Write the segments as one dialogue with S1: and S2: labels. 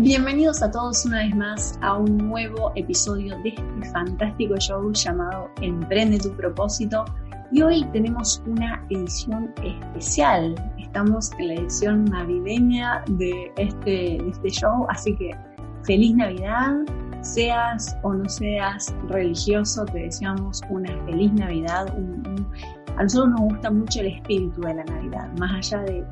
S1: Bienvenidos a todos una vez más a un nuevo episodio de este fantástico show llamado Emprende tu propósito. Y hoy tenemos una edición especial. Estamos en la edición navideña de este, de este show, así que feliz Navidad. Seas o no seas religioso, te deseamos una feliz Navidad. a nosotros nos gusta mucho el espíritu de la Navidad, más allá de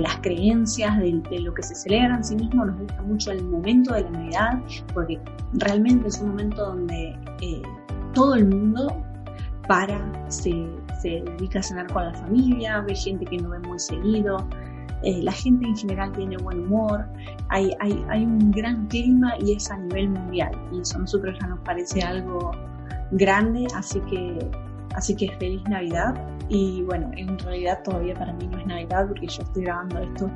S1: las creencias, de, lo que se celebra en sí mismo, nos gusta mucho el momento de la Navidad, porque realmente es un momento donde eh, todo el mundo para, se, se, dedica a cenar con la familia, ve gente que no ve muy seguido, eh, la gente en general tiene buen humor, hay, hay, hay un gran clima y es a nivel mundial, y eso a nosotros ya nos parece algo grande, así que, así que feliz Navidad y bueno, en realidad todavía para mí no es Navidad porque yo estoy grabando esto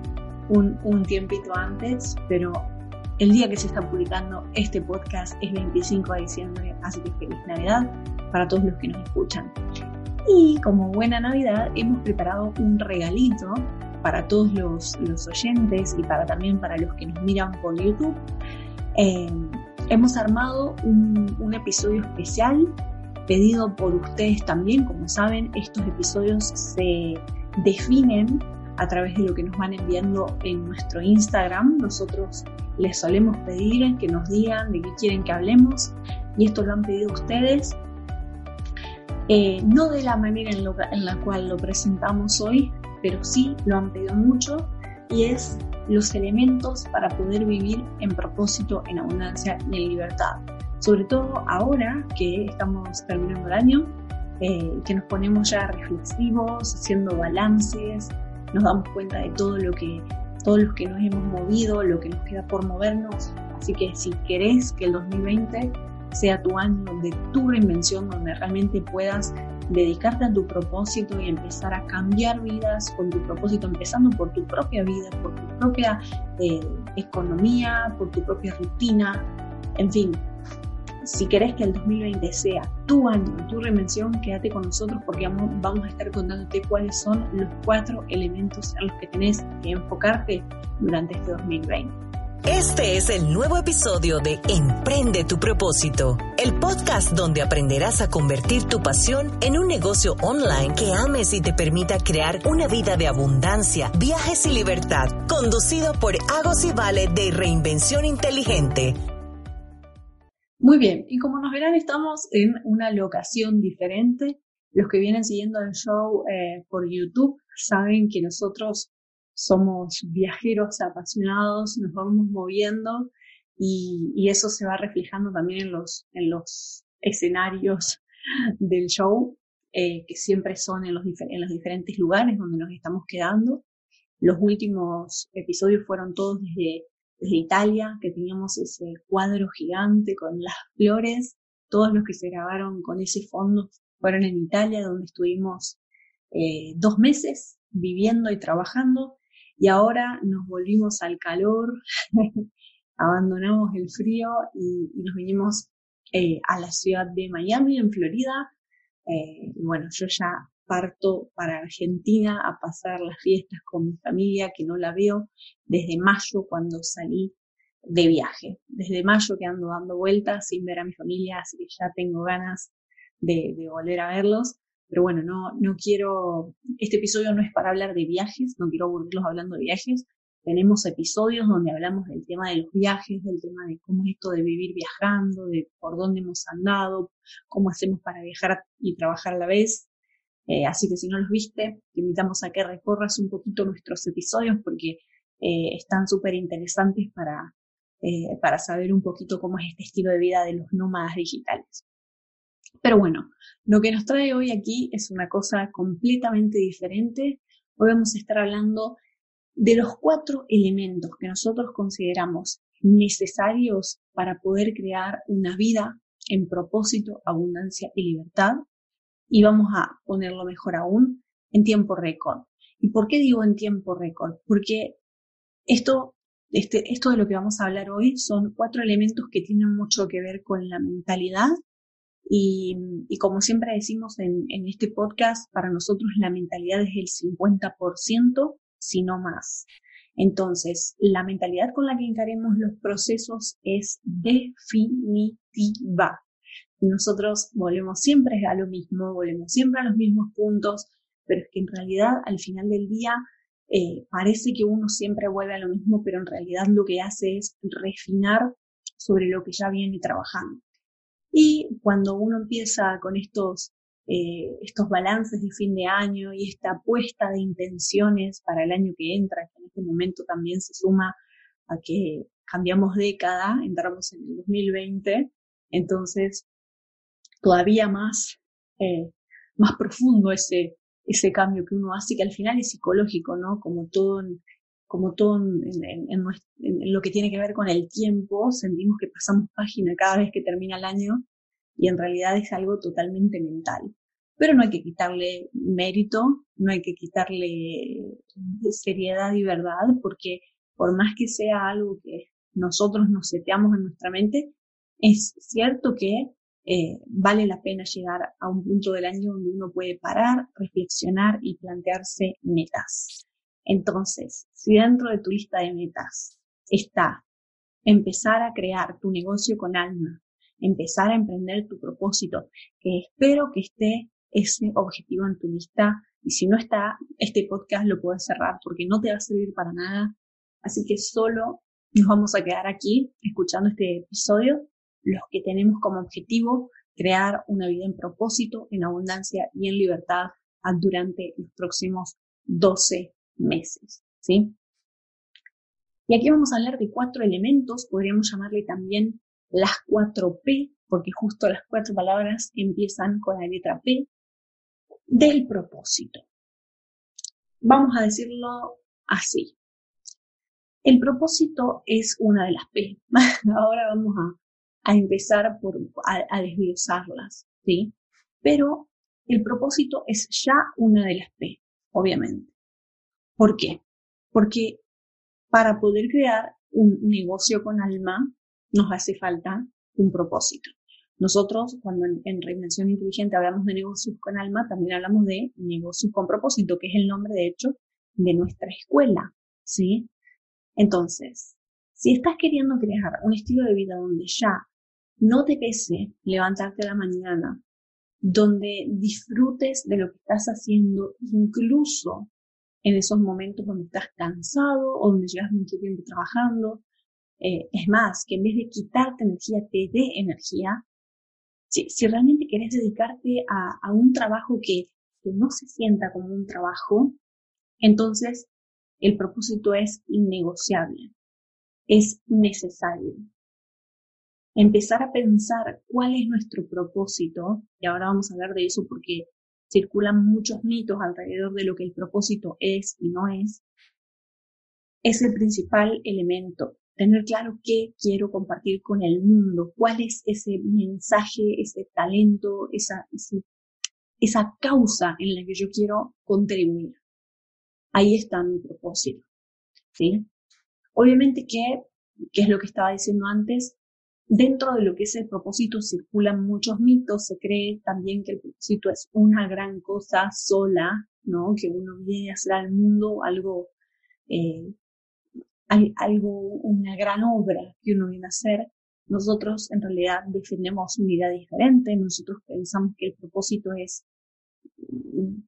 S1: un, un tiempito antes, pero el día que se está publicando este podcast es 25 de diciembre, así que feliz Navidad para todos los que nos escuchan. Y como buena Navidad hemos preparado un regalito para todos los, los oyentes y para también para los que nos miran por YouTube. Eh, hemos armado un, un episodio especial pedido por ustedes también. Como saben, estos episodios se definen a través de lo que nos van enviando en nuestro Instagram. Nosotros les solemos pedir que nos digan de qué quieren que hablemos y esto lo han pedido ustedes. Eh, no de la manera en, en la cual lo presentamos hoy, pero sí lo han pedido mucho y es los elementos para poder vivir en propósito, en abundancia y en libertad sobre todo ahora que estamos terminando el año, eh, que nos ponemos ya reflexivos, haciendo balances, nos damos cuenta de todo lo que, todos los que nos hemos movido, lo que nos queda por movernos. Así que si querés que el 2020 sea tu año de tu reinvención, donde realmente puedas dedicarte a tu propósito y empezar a cambiar vidas con tu propósito, empezando por tu propia vida, por tu propia eh, economía, por tu propia rutina, en fin, si querés que el 2020 sea tu año, tu reinvención, quédate con nosotros porque vamos a estar contándote cuáles son los cuatro elementos en los que tenés que enfocarte durante este 2020.
S2: Este es el nuevo episodio de Emprende tu propósito, el podcast donde aprenderás a convertir tu pasión en un negocio online que ames y te permita crear una vida de abundancia, viajes y libertad, conducido por Agos y Vale de Reinvención Inteligente.
S1: Muy bien, y como nos verán, estamos en una locación diferente. Los que vienen siguiendo el show eh, por YouTube saben que nosotros somos viajeros apasionados, nos vamos moviendo y, eso se va reflejando también en los, en los escenarios del show, eh, que siempre son en los, en los diferentes lugares donde nos estamos quedando. Los últimos episodios fueron todos desde desde Italia, que teníamos ese cuadro gigante con las flores. Todos los que se grabaron con ese fondo fueron en Italia, donde estuvimos eh, dos meses viviendo y trabajando. Y ahora nos volvimos al calor, abandonamos el frío y, nos vinimos eh, a la ciudad de Miami, en Florida. Eh, bueno, yo ya parto para Argentina a pasar las fiestas con mi familia, que no la veo desde mayo cuando salí de viaje. Desde mayo que ando dando vueltas sin ver a mi familia, así que ya tengo ganas de, volver a verlos. Pero bueno, no, no quiero, este episodio no es para hablar de viajes, no quiero aburrirlos hablando de viajes. Tenemos episodios donde hablamos del tema de los viajes, del tema de cómo es esto de vivir viajando, de por dónde hemos andado, cómo hacemos para viajar y trabajar a la vez. Eh, así que si no los viste, te invitamos a que recorras un poquito nuestros episodios porque eh, están súper interesantes para, eh, para saber un poquito cómo es este estilo de vida de los nómadas digitales. Pero bueno, lo que nos trae hoy aquí es una cosa completamente diferente. Hoy vamos a estar hablando de los cuatro elementos que nosotros consideramos necesarios para poder crear una vida en propósito, abundancia y libertad y vamos a ponerlo mejor aún en tiempo récord. ¿Y por qué digo en tiempo récord? Porque esto, este, esto de lo que vamos a hablar hoy son cuatro elementos que tienen mucho que ver con la mentalidad y, y como siempre decimos en, en, este podcast, para nosotros la mentalidad es el 50%, si no más. Entonces, la mentalidad con la que encaremos los procesos es definitiva. Nosotros volvemos siempre a lo mismo, volvemos siempre a los mismos puntos, pero es que en realidad al final del día eh, parece que uno siempre vuelve a lo mismo, pero en realidad lo que hace es refinar sobre lo que ya viene trabajando. Y cuando uno empieza con estos, eh, estos balances de fin de año y esta puesta de intenciones para el año que entra, que en este momento también se suma a que cambiamos década, entramos en el 2020, entonces todavía más, eh, más profundo ese, ese cambio que uno hace, que al final es psicológico, ¿no? Como todo, como todo en, lo que tiene que ver con el tiempo, sentimos que pasamos página cada vez que termina el año y en realidad es algo totalmente mental. Pero no hay que quitarle mérito, no hay que quitarle seriedad y verdad, porque por más que sea algo que nosotros nos seteamos en nuestra mente, es cierto que eh, vale la pena llegar a un punto del año donde uno puede parar, reflexionar y plantearse metas. Entonces, si dentro de tu lista de metas está empezar a crear tu negocio con alma, empezar a emprender tu propósito, que espero que esté ese objetivo en tu lista y si no está, este podcast lo puedes cerrar porque no te va a servir para nada. Así que solo nos vamos a quedar aquí escuchando este episodio los que tenemos como objetivo crear una vida en propósito, en abundancia y en libertad durante los próximos 12 meses. ¿sí? Y aquí vamos a hablar de cuatro elementos, podríamos llamarle también las cuatro P, porque justo las cuatro palabras empiezan con la letra P del propósito. Vamos a decirlo así. El propósito es una de las P. Ahora vamos a a empezar por, a, desglosarlas, ¿sí? Pero el propósito es ya una de las P, obviamente. ¿Por qué? Porque para poder crear un negocio con alma nos hace falta un propósito. Nosotros, cuando en, en, Reinvención Inteligente hablamos de negocios con alma, también hablamos de negocios con propósito, que es el nombre, de hecho, de nuestra escuela, ¿sí? Entonces, si estás queriendo crear un estilo de vida donde ya no te pese levantarte a la mañana, donde disfrutes de lo que estás haciendo, incluso en esos momentos donde estás cansado o donde llevas mucho tiempo trabajando. Eh, es más, que en vez de quitarte energía, te dé energía. Si, realmente querés dedicarte a, un trabajo que, que no se sienta como un trabajo, entonces el propósito es innegociable, es necesario empezar a pensar cuál es nuestro propósito, y ahora vamos a hablar de eso porque circulan muchos mitos alrededor de lo que el propósito es y no es, es el principal elemento. Tener claro qué quiero compartir con el mundo, cuál es ese mensaje, ese talento, esa, esa causa en la que yo quiero contribuir. Ahí está mi propósito. ¿sí? Obviamente que, que es lo que estaba diciendo antes, Dentro de lo que es el propósito circulan muchos mitos, se cree también que el propósito es una gran cosa sola, ¿no? Que uno viene a hacer al mundo algo, eh, algo, una gran obra que uno viene a hacer. Nosotros en realidad defendemos una idea diferente, nosotros pensamos que el propósito es mm,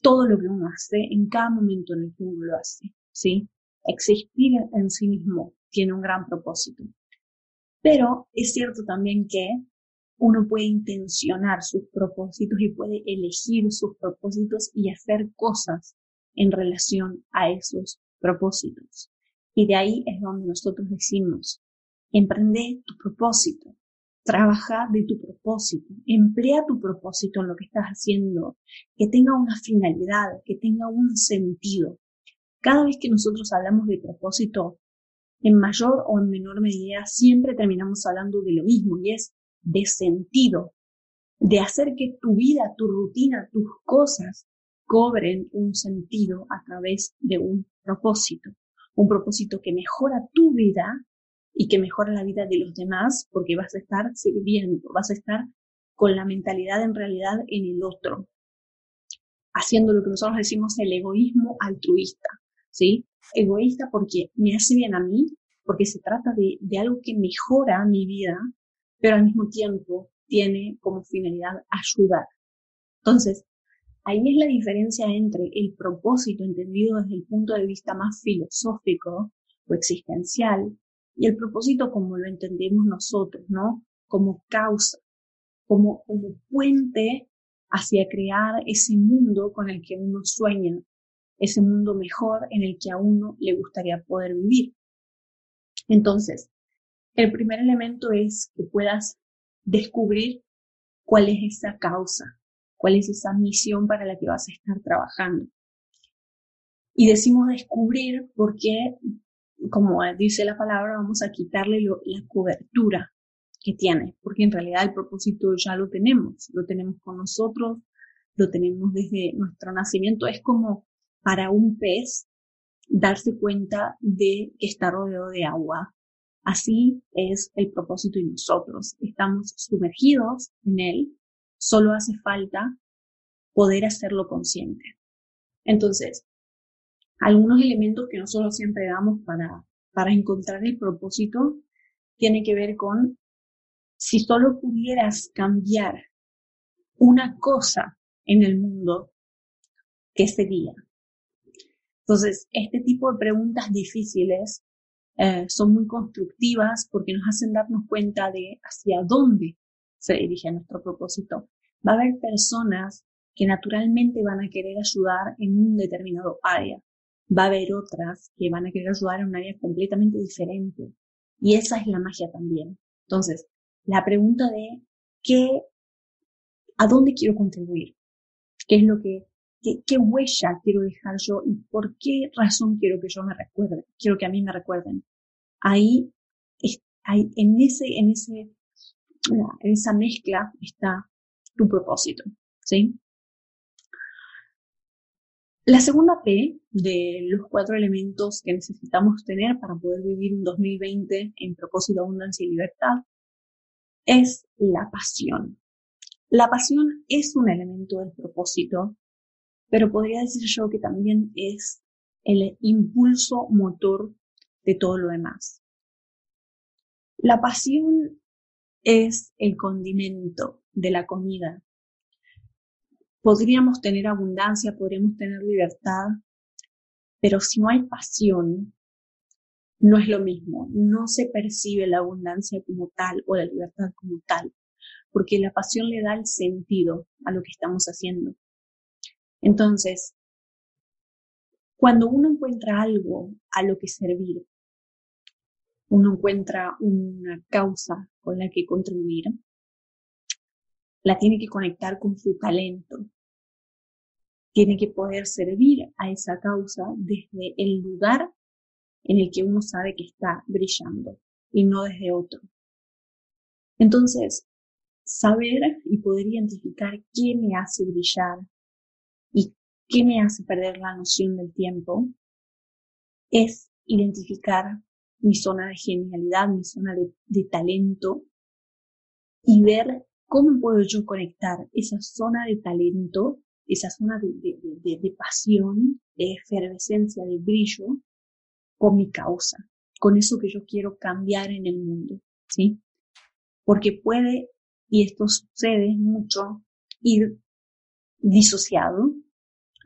S1: todo lo que uno hace en cada momento en el que uno lo hace, ¿sí? Existir en sí mismo tiene un gran propósito. Pero es cierto también que uno puede intencionar sus propósitos y puede elegir sus propósitos y hacer cosas en relación a esos propósitos. Y de ahí es donde nosotros decimos, emprende tu propósito, trabaja de tu propósito, emplea tu propósito en lo que estás haciendo, que tenga una finalidad, que tenga un sentido. Cada vez que nosotros hablamos de propósito, en mayor o en menor medida siempre terminamos hablando de lo mismo y es de sentido, de hacer que tu vida, tu rutina, tus cosas cobren un sentido a través de un propósito, un propósito que mejora tu vida y que mejora la vida de los demás porque vas a estar sirviendo, vas a estar con la mentalidad en realidad en el otro, haciendo lo que nosotros decimos el egoísmo altruista ¿sí? Egoísta porque me hace bien a mí, porque se trata de, de algo que mejora mi vida, pero al mismo tiempo tiene como finalidad ayudar. Entonces, ahí es la diferencia entre el propósito entendido desde el punto de vista más filosófico o existencial y el propósito como lo entendemos nosotros, ¿no? Como causa, como, como puente hacia crear ese mundo con el que uno sueña, ese mundo mejor en el que a uno le gustaría poder vivir. Entonces, el primer elemento es que puedas descubrir cuál es esa causa, cuál es esa misión para la que vas a estar trabajando. Y decimos descubrir porque, como dice la palabra, vamos a quitarle la cobertura que tiene, porque en realidad el propósito ya lo tenemos, lo tenemos con nosotros, lo tenemos desde nuestro nacimiento. Es como para un pez darse cuenta de que está rodeado de agua. Así es el propósito y nosotros. Estamos sumergidos en él, solo hace falta poder hacerlo consciente. Entonces, algunos elementos que nosotros siempre damos para, para encontrar el propósito tiene que ver con si solo pudieras cambiar una cosa en el mundo, ¿qué sería? Entonces, este tipo de preguntas difíciles eh, son muy constructivas porque nos hacen darnos cuenta de hacia dónde se dirige nuestro propósito. Va a haber personas que naturalmente van a querer ayudar en un determinado área. Va a haber otras que van a querer ayudar en un área completamente diferente. Y esa es la magia también. Entonces, la pregunta de qué, a dónde quiero contribuir, qué es lo que, qué, huella quiero dejar yo y por qué razón quiero que yo me recuerde, quiero que a mí me recuerden. Ahí, ahí en ese, en ese, en esa mezcla está tu propósito, ¿sí? La segunda P de los cuatro elementos que necesitamos tener para poder vivir un 2020 en propósito, abundancia y libertad es la pasión. La pasión es un elemento del propósito, pero podría decir yo que también es el impulso motor de todo lo demás. La pasión es el condimento de la comida. Podríamos tener abundancia, podríamos tener libertad, pero si no hay pasión, no es lo mismo, no se percibe la abundancia como tal o la libertad como tal, porque la pasión le da el sentido a lo que estamos haciendo. Entonces, cuando uno encuentra algo a lo que servir, uno encuentra una causa con la que contribuir, la tiene que conectar con su talento. Tiene que poder servir a esa causa desde el lugar en el que uno sabe que está brillando y no desde otro. Entonces, saber y poder identificar qué me hace brillar y qué me hace perder la noción del tiempo es identificar mi zona de genialidad, mi zona de, talento y ver cómo puedo yo conectar esa zona de talento, esa zona de pasión, de efervescencia, de brillo, con mi causa, con eso que yo quiero cambiar en el mundo, ¿sí? Porque puede, y esto sucede mucho, ir disociado,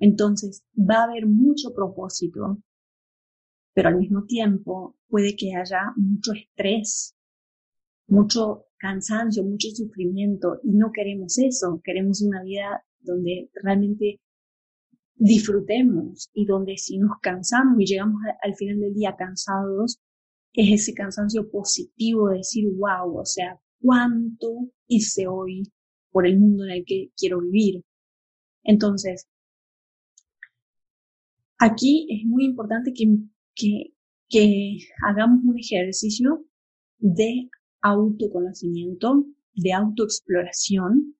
S1: entonces va a haber mucho propósito, pero al mismo tiempo puede que haya mucho estrés, mucho cansancio, mucho sufrimiento, y no queremos eso, queremos una vida donde realmente disfrutemos y donde si nos cansamos y llegamos al final del día cansados, es ese cansancio positivo de decir, wow, o sea, cuánto hice hoy por el mundo en el que quiero vivir. Entonces, aquí es muy importante que, que, que hagamos un ejercicio de autoconocimiento, de autoexploración,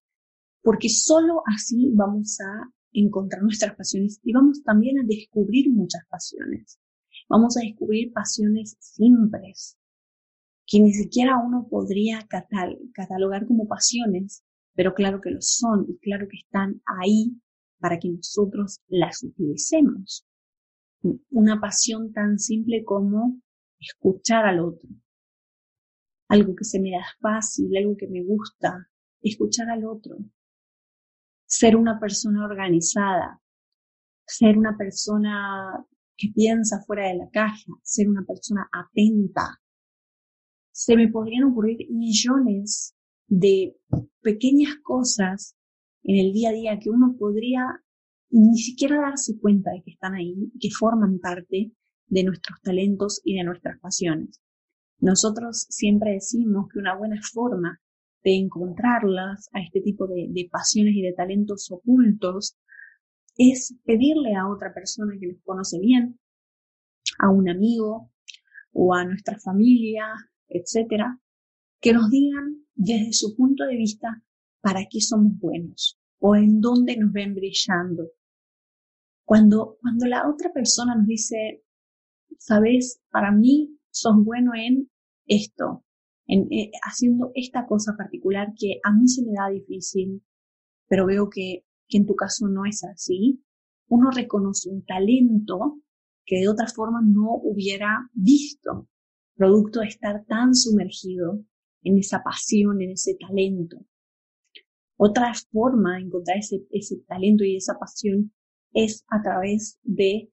S1: porque solo así vamos a encontrar nuestras pasiones y vamos también a descubrir muchas pasiones. Vamos a descubrir pasiones simples que ni siquiera uno podría catalogar como pasiones, pero claro que lo son y claro que están ahí para que nosotros las utilicemos. una pasión tan simple como escuchar al otro. Algo que se me da fácil, algo que me gusta, escuchar al otro. Ser una persona organizada, ser una persona que piensa fuera de la caja, ser una persona atenta. Se me podrían ocurrir millones de pequeñas cosas en el día a día que uno podría ni siquiera darse cuenta de que están ahí, que forman parte de nuestros talentos y de nuestras pasiones. Nosotros siempre decimos que una buena forma de encontrarlas a este tipo de, de pasiones y de talentos ocultos es pedirle a otra persona que los conoce bien, a un amigo o a nuestra familia, etcétera, que nos digan desde su punto de vista para qué somos buenos o en dónde nos ven brillando. Cuando, cuando la otra persona nos dice, sabes, para mí sos bueno en esto, en, eh, haciendo esta cosa particular que a mí se me da difícil, pero veo que, que en tu caso no es así, uno reconoce un talento que de otra forma no hubiera visto, producto de estar tan sumergido en esa pasión, en ese talento. Otra forma de encontrar ese, ese talento y esa pasión es a través de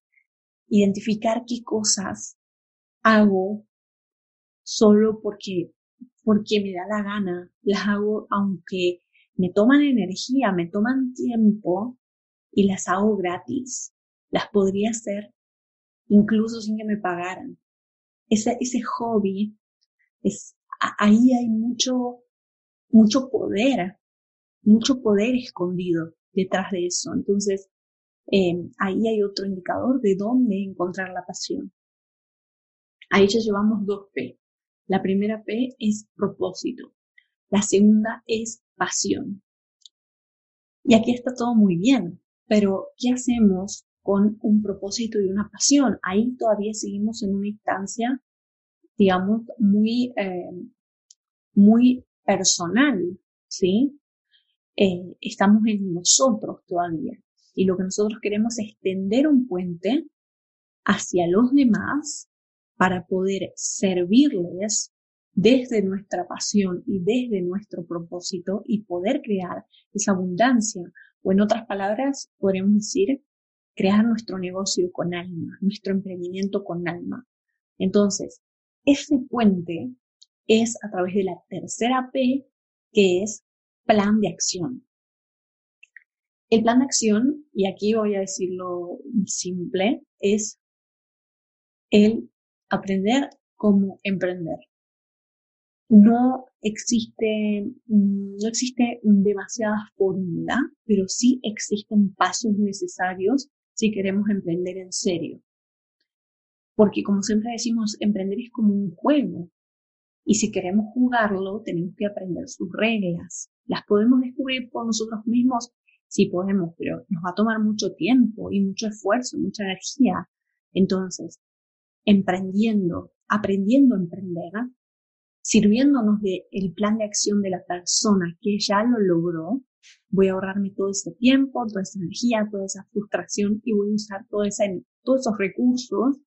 S1: identificar qué cosas hago solo porque, porque me da la gana, las hago aunque me toman energía, me toman tiempo y las hago gratis. Las podría hacer incluso sin que me pagaran. Ese, ese hobby, es, ahí hay mucho, mucho poder, mucho poder escondido detrás de eso. Entonces, eh, ahí hay otro indicador de dónde encontrar la pasión. Ahí ya llevamos dos P. La primera P es propósito. La segunda es pasión. Y aquí está todo muy bien, pero ¿qué hacemos con un propósito y una pasión? Ahí todavía seguimos en una instancia, digamos, muy, eh, muy personal, ¿sí? Eh, estamos en nosotros todavía. Y lo que nosotros queremos es tender un puente hacia los demás para poder servirles desde nuestra pasión y desde nuestro propósito y poder crear esa abundancia. O en otras palabras, podríamos decir, crear nuestro negocio con alma, nuestro emprendimiento con alma. Entonces, ese puente es a través de la tercera P, que es plan de acción. El plan de acción, y aquí voy a decirlo simple, es el aprender cómo emprender. No existe, no existe demasiada fórmula, pero sí existen pasos necesarios si queremos emprender en serio. Porque como siempre decimos, emprender es como un juego. Y si queremos jugarlo, tenemos que aprender sus reglas. Las podemos descubrir por nosotros mismos sí podemos, pero nos va a tomar mucho tiempo y mucho esfuerzo, mucha energía. Entonces, emprendiendo, aprendiendo a emprender, sirviéndonos del el plan de acción de la persona que ya lo logró, voy a ahorrarme todo ese tiempo, toda esa energía, toda esa frustración y voy a usar todos esos recursos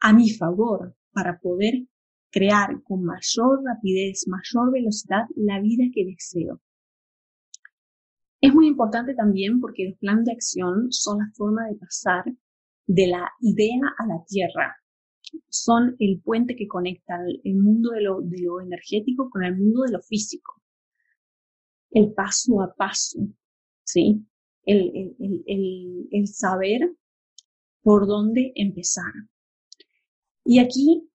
S1: a mi favor para poder crear con mayor rapidez, mayor velocidad la vida que deseo. Es muy importante también porque los planes de acción son la forma de pasar de la idea a la tierra. Son el puente que conecta el mundo de lo, de lo energético con el mundo de lo físico. El paso a paso, ¿sí? El, el, saber por dónde empezar. Y aquí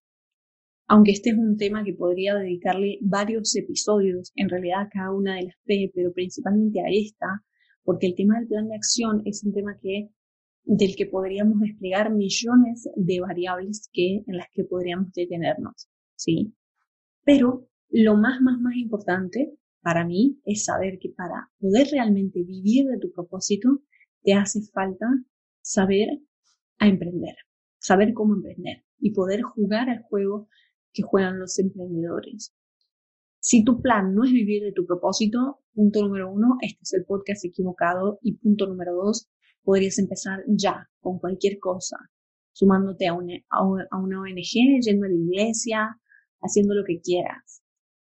S1: aunque este es un tema que podría dedicarle varios episodios, en realidad a cada una de las P, pero principalmente a esta, porque el tema del plan de acción es un tema que del que podríamos desplegar millones de variables que en las que podríamos detenernos, ¿sí? Pero lo más más más importante para mí es saber que para poder realmente vivir de tu propósito te hace falta saber a emprender, saber cómo emprender y poder jugar al juego que juegan los emprendedores. Si tu plan no es vivir de tu propósito, punto número uno, este es el podcast equivocado y punto número dos, podrías empezar ya con cualquier cosa. sumándote a una, a una ONG, yendo a la iglesia, haciendo lo que quieras.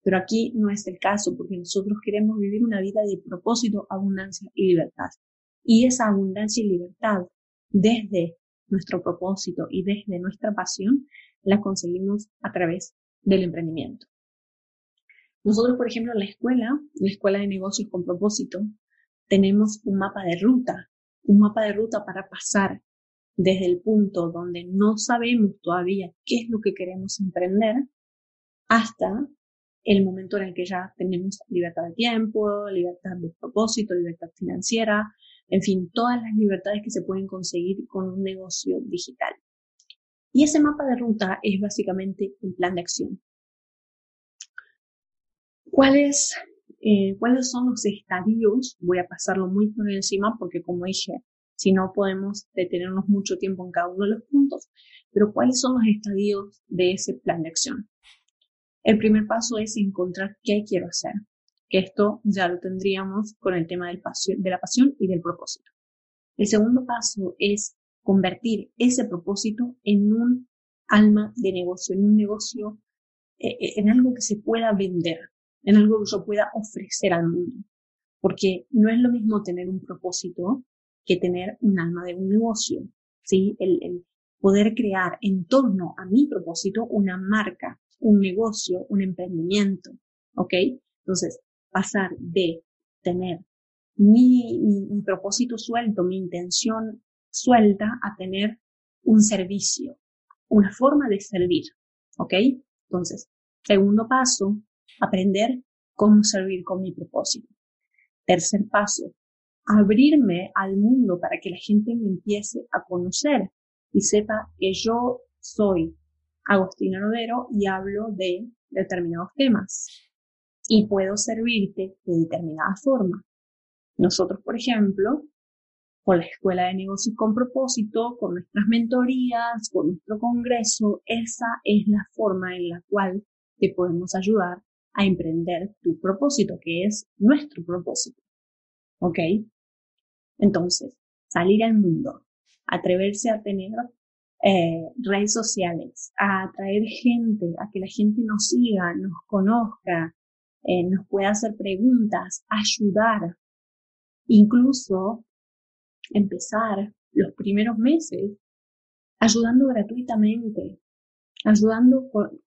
S1: Pero aquí no es el caso porque nosotros queremos vivir una vida de propósito, abundancia y libertad. Y esa abundancia y libertad desde nuestro propósito y desde nuestra pasión la conseguimos a través del emprendimiento. Nosotros, por ejemplo, en la escuela, la escuela de negocios con propósito, tenemos un mapa de ruta, un mapa de ruta para pasar desde el punto donde no sabemos todavía qué es lo que queremos emprender hasta el momento en el que ya tenemos libertad de tiempo, libertad de propósito, libertad financiera, en fin, todas las libertades que se pueden conseguir con un negocio digital. Y ese mapa de ruta es básicamente un plan de acción. ¿Cuáles, eh, ¿Cuáles son los estadios? Voy a pasarlo muy por encima porque como dije, si no podemos detenernos mucho tiempo en cada uno de los puntos, pero ¿cuáles son los estadios de ese plan de acción? El primer paso es encontrar qué quiero hacer, que esto ya lo tendríamos con el tema del de la pasión y del propósito. El segundo paso es convertir ese propósito en un alma de negocio, en un negocio, eh, eh, en algo que se pueda vender, en algo que yo pueda ofrecer al mundo. Porque no es lo mismo tener un propósito que tener un alma de un negocio, ¿sí? el poder crear en torno a mi propósito una marca, un negocio, un emprendimiento, ¿ok? Entonces, pasar de tener mi, mi, propósito suelto, mi intención suelta, a tener un servicio, una forma de servir, ¿ok? Entonces, segundo paso, aprender cómo servir con mi propósito. Tercer paso, abrirme al mundo para que la gente me empiece a conocer y sepa que yo soy Agostina Rodero y hablo de determinados temas y puedo servirte de determinada forma. Nosotros, por ejemplo, con la Escuela de Negocios con propósito, con nuestras mentorías, con nuestro congreso, esa es la forma en la cual te podemos ayudar a emprender tu propósito, que es nuestro propósito. ¿Ok? Entonces, salir al mundo, atreverse a tener eh, redes sociales, a atraer gente, a que la gente nos siga, nos conozca, eh, nos pueda hacer preguntas, ayudar, incluso empezar los primeros meses ayudando gratuitamente, ayudando con,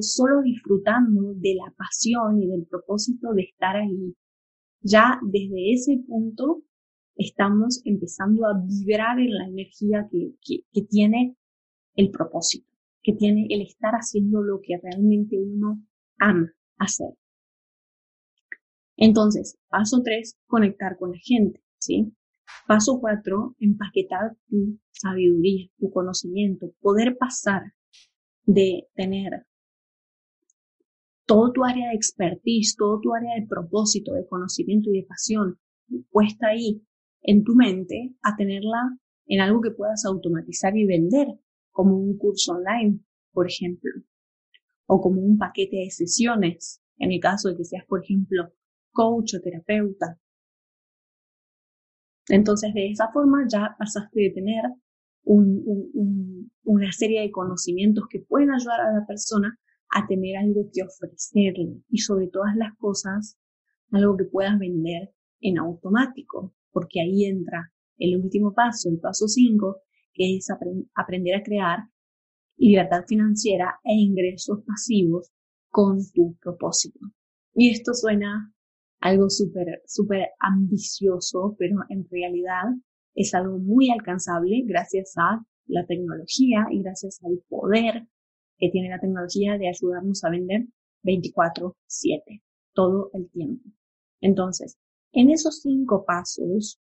S1: solo disfrutando de la pasión y del propósito de estar ahí. Ya desde ese punto estamos empezando a vibrar en la energía que, que, tiene el propósito, que tiene el estar haciendo lo que realmente uno ama hacer. Entonces, paso tres, conectar con la gente, ¿sí? Paso cuatro, empaquetar tu sabiduría, tu conocimiento, poder pasar de tener todo tu área de expertise, todo tu área de propósito, de conocimiento y de pasión puesta ahí en tu mente a tenerla en algo que puedas automatizar y vender, como un curso online, por ejemplo, o como un paquete de sesiones, en el caso de que seas, por ejemplo, coach o terapeuta. Entonces, de esa forma ya pasaste de tener una serie de conocimientos que pueden ayudar a la persona a tener algo que ofrecerle y sobre todas las cosas, algo que puedas vender en automático porque ahí entra el último paso, el paso 5, que es aprender a crear libertad financiera e ingresos pasivos con tu propósito. Y esto suena algo súper, súper ambicioso, pero en realidad es algo muy alcanzable gracias a la tecnología y gracias al poder que tiene la tecnología de ayudarnos a vender 24/7, todo el tiempo. Entonces, en esos cinco pasos,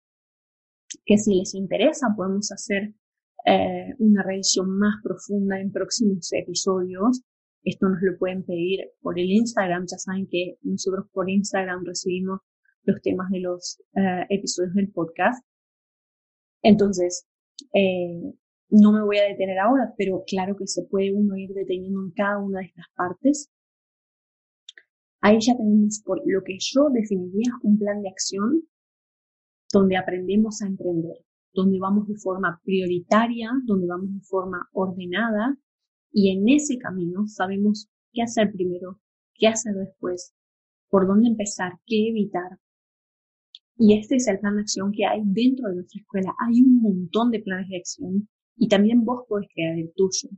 S1: que si les interesa podemos hacer eh, una revisión más profunda en próximos episodios. Esto nos lo pueden pedir por el Instagram. Ya saben que nosotros por Instagram recibimos los temas de los eh, episodios del podcast. Entonces, eh, no me voy a detener ahora, pero claro que se puede uno ir deteniendo en cada una de estas partes Ahí ya tenemos por lo que yo definiría un plan de acción donde aprendemos a emprender. donde vamos de forma prioritaria, donde vamos de forma ordenada y en ese camino sabemos qué hacer primero, qué hacer después, por dónde empezar, qué evitar. Y este es el plan de acción que hay dentro de nuestra escuela. Hay un montón de planes de acción y también vos podés crear el tuyo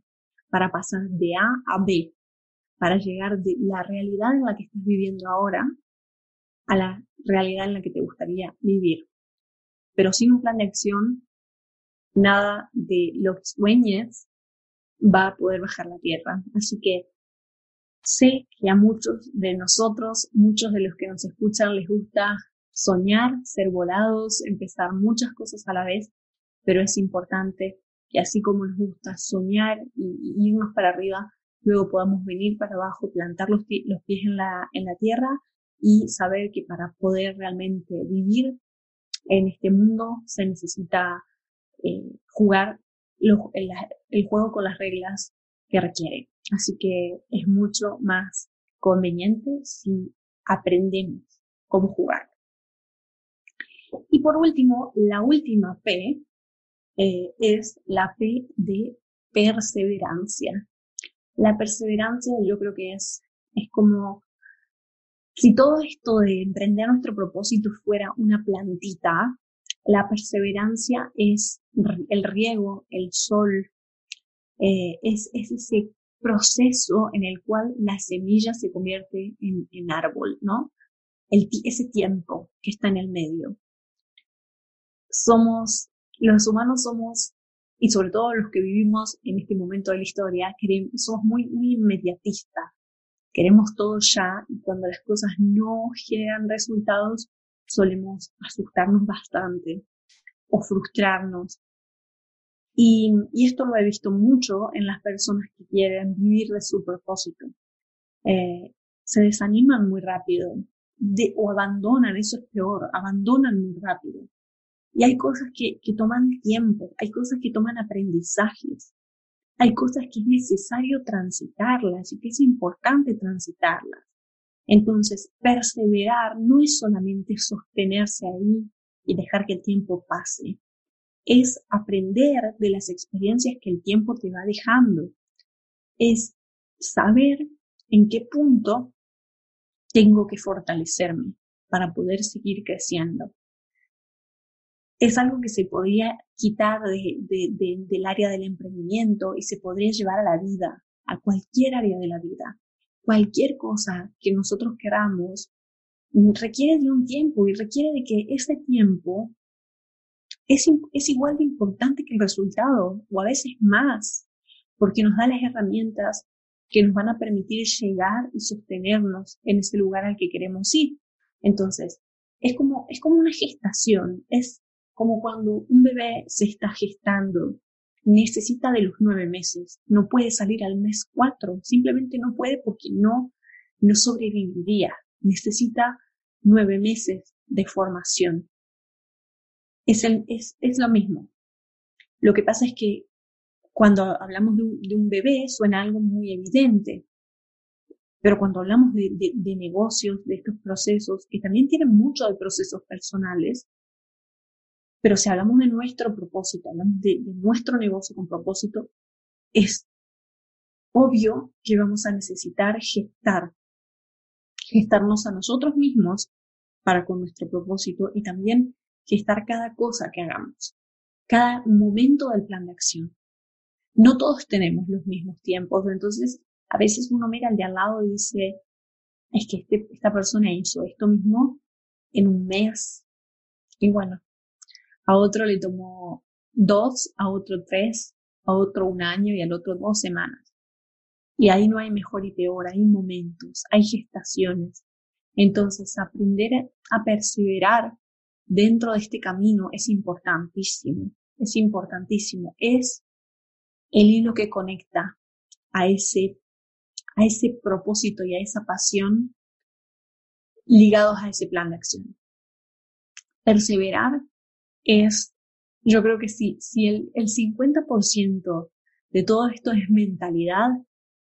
S1: para pasar de A a B, para llegar de la realidad en la que estás viviendo ahora a la realidad en la que te gustaría vivir. Pero sin un plan de acción, nada de los sueños va a poder bajar la tierra. Así que sé que a muchos de nosotros, muchos de los que nos escuchan, les gusta soñar, ser volados, empezar muchas cosas a la vez, pero es importante que así como nos gusta soñar y, irnos para arriba, luego podamos venir para abajo, plantar los, los pies en la, en la tierra y saber que para poder realmente vivir en este mundo se necesita eh, jugar el, juego con las reglas que requiere. Así que es mucho más conveniente si aprendemos cómo jugar. Y por último, la última P eh, es la P de perseverancia. La perseverancia yo creo que es, es como si todo esto de emprender nuestro propósito fuera una plantita, la perseverancia es el riego, el sol, eh, es, ese proceso en el cual la semilla se convierte en, árbol, ¿no? El, ese tiempo que está en el medio. Somos, los humanos somos, y sobre todo los que vivimos en este momento de la historia, somos muy, muy inmediatistas queremos todo ya y cuando las cosas no generan resultados solemos asustarnos bastante o frustrarnos. Y, esto lo he visto mucho en las personas que quieren vivir de su propósito. Eh, se desaniman muy rápido o abandonan, eso es peor, abandonan muy rápido. Y hay cosas que, que toman tiempo, hay cosas que toman aprendizajes hay cosas que es necesario transitarlas y que es importante transitarlas. Entonces, perseverar no es solamente sostenerse ahí y dejar que el tiempo pase, es aprender de las experiencias que el tiempo te va dejando, es saber en qué punto tengo que fortalecerme para poder seguir creciendo es algo que se podría quitar del área del emprendimiento y se podría llevar a la vida, a cualquier área de la vida. Cualquier cosa que nosotros queramos requiere de un tiempo y requiere de que ese tiempo es, es igual de importante que el resultado o a veces más, porque nos da las herramientas que nos van a permitir llegar y sostenernos en ese lugar al que queremos ir. Entonces, es como, es como una gestación, es como cuando un bebé se está gestando, necesita de los nueve meses, no puede salir al mes cuatro, simplemente no puede porque no, no sobreviviría, necesita nueve meses de formación. Es, el, es, es lo mismo. Lo que pasa es que cuando hablamos de un, de un bebé suena algo muy evidente, pero cuando hablamos de, de, de, negocios, de estos procesos, que también tienen mucho de procesos personales, pero si hablamos de nuestro propósito, hablamos de, nuestro negocio con propósito, es obvio que vamos a necesitar gestar, gestarnos a nosotros mismos para con nuestro propósito y también gestar cada cosa que hagamos, cada momento del plan de acción. No todos tenemos los mismos tiempos, entonces a veces uno mira al de al lado y dice, es que este, esta persona hizo esto mismo en un mes. Y bueno, a otro le tomó dos, a otro tres, a otro un año y al otro dos semanas. Y ahí no hay mejor y peor, hay momentos, hay gestaciones. Entonces, aprender a perseverar dentro de este camino es importantísimo, es importantísimo. Es el hilo que conecta a ese, a ese propósito y a esa pasión ligados a ese plan de acción. Perseverar es, yo creo que sí, si el, el 50% de todo esto es mentalidad,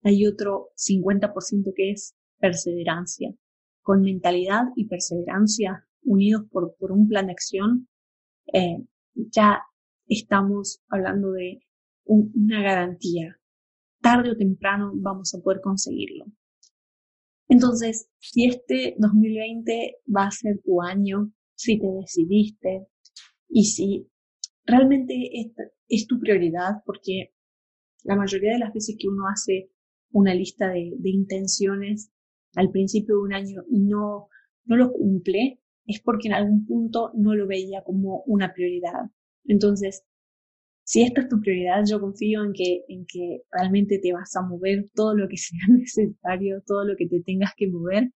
S1: hay otro 50% que es perseverancia. Con mentalidad y perseverancia unidos por, por un plan de acción, eh, ya estamos hablando de una garantía. Tarde o temprano vamos a poder conseguirlo. Entonces, si este 2020 va a ser tu año, si te decidiste y si realmente es, tu prioridad, porque la mayoría de las veces que uno hace una lista de, intenciones al principio de un año y no, no lo cumple, es porque en algún punto no lo veía como una prioridad. Entonces, si esta es tu prioridad, yo confío en que, en que realmente te vas a mover todo lo que sea necesario, todo lo que te tengas que mover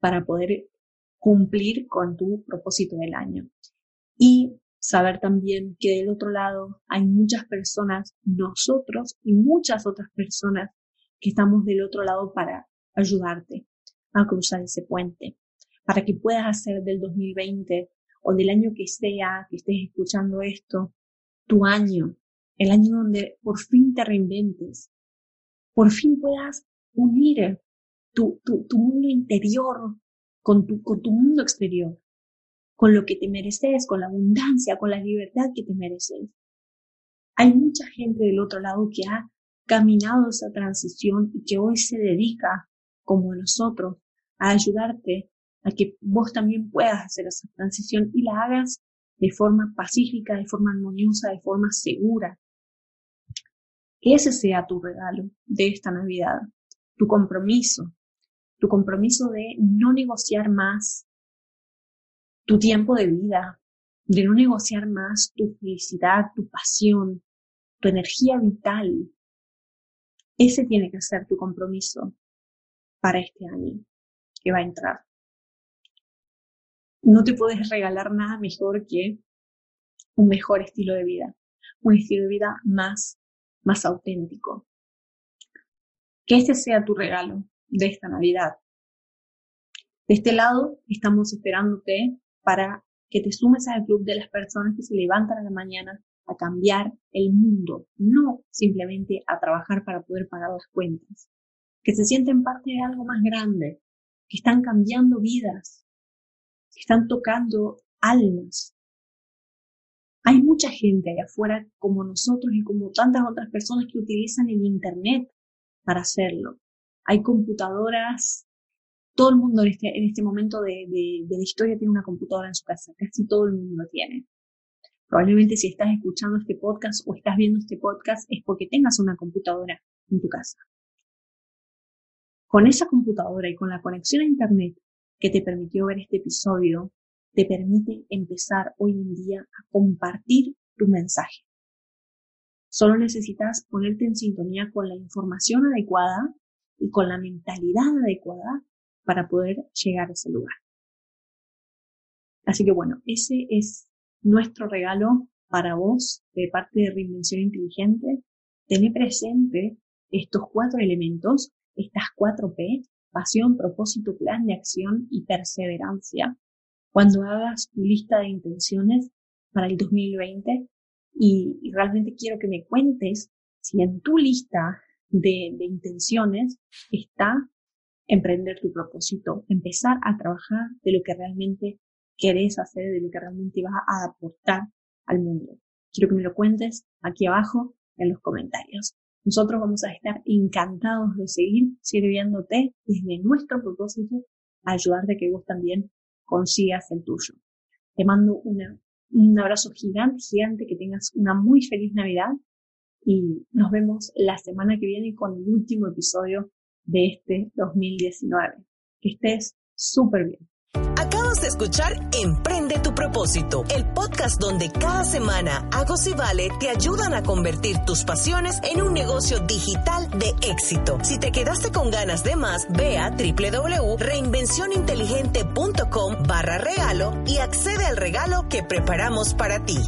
S1: para poder cumplir con tu propósito del año. Y saber también que del otro lado hay muchas personas, nosotros y muchas otras personas que estamos del otro lado para ayudarte a cruzar ese puente, para que puedas hacer del 2020 o del año que sea que estés escuchando esto, tu año, el año donde por fin te reinventes, por fin puedas unir tu, tu, tu mundo interior con tu, con tu mundo exterior, con lo que te mereces, con la abundancia, con la libertad que te mereces. Hay mucha gente del otro lado que ha caminado esa transición y que hoy se dedica, como nosotros, a ayudarte a que vos también puedas hacer esa transición y la hagas de forma pacífica, de forma armoniosa, de forma segura. Ese sea tu regalo de esta Navidad, tu compromiso, tu compromiso de no negociar más tu tiempo de vida, de no negociar más tu felicidad, tu pasión, tu energía vital. Ese tiene que ser tu compromiso para este año que va a entrar no te puedes regalar nada mejor que un mejor estilo de vida, un estilo de vida más, más auténtico. Que este sea tu regalo de esta Navidad. De este lado, estamos esperándote para que te sumes al club de las personas que se levantan a la mañana a cambiar el mundo, no simplemente a trabajar para poder pagar las cuentas, que se sienten parte de algo más grande, que están cambiando vidas, están tocando almas. Hay mucha gente allá afuera como nosotros y como tantas otras personas que utilizan el Internet para hacerlo. Hay computadoras, todo el mundo en este, en este momento de, de, de la historia tiene una computadora en su casa, casi todo el mundo lo tiene. Probablemente si estás escuchando este podcast o estás viendo este podcast es porque tengas una computadora en tu casa. Con esa computadora y con la conexión a Internet que te permitió ver este episodio te permite empezar hoy en día a compartir tu mensaje. Solo necesitas ponerte en sintonía con la información adecuada y con la mentalidad adecuada para poder llegar a ese lugar. Así que bueno, ese es nuestro regalo para vos de parte de Reinvención Inteligente. Tener presente estos cuatro elementos, estas cuatro P, pasión, propósito, plan de acción y perseverancia cuando hagas tu lista de intenciones para el 2020 y, realmente quiero que me cuentes si en tu lista de intenciones está emprender tu propósito, empezar a trabajar de lo que realmente querés hacer, de lo que realmente vas a aportar al mundo. Quiero que me lo cuentes aquí abajo en los comentarios. Nosotros vamos a estar encantados de seguir sirviéndote desde nuestro propósito a ayudarte a que vos también consigas el tuyo. Te mando un abrazo gigante, gigante, que tengas una muy feliz Navidad y nos vemos la semana que viene con el último episodio de este 2019. Que estés súper bien
S2: de escuchar Emprende tu propósito, el podcast donde cada semana Agos y Vale te ayudan a convertir tus pasiones en un negocio digital de éxito. Si te quedaste con ganas de más, ve a www.reinvencioninteligente.com barra regalo y accede al regalo que preparamos para ti.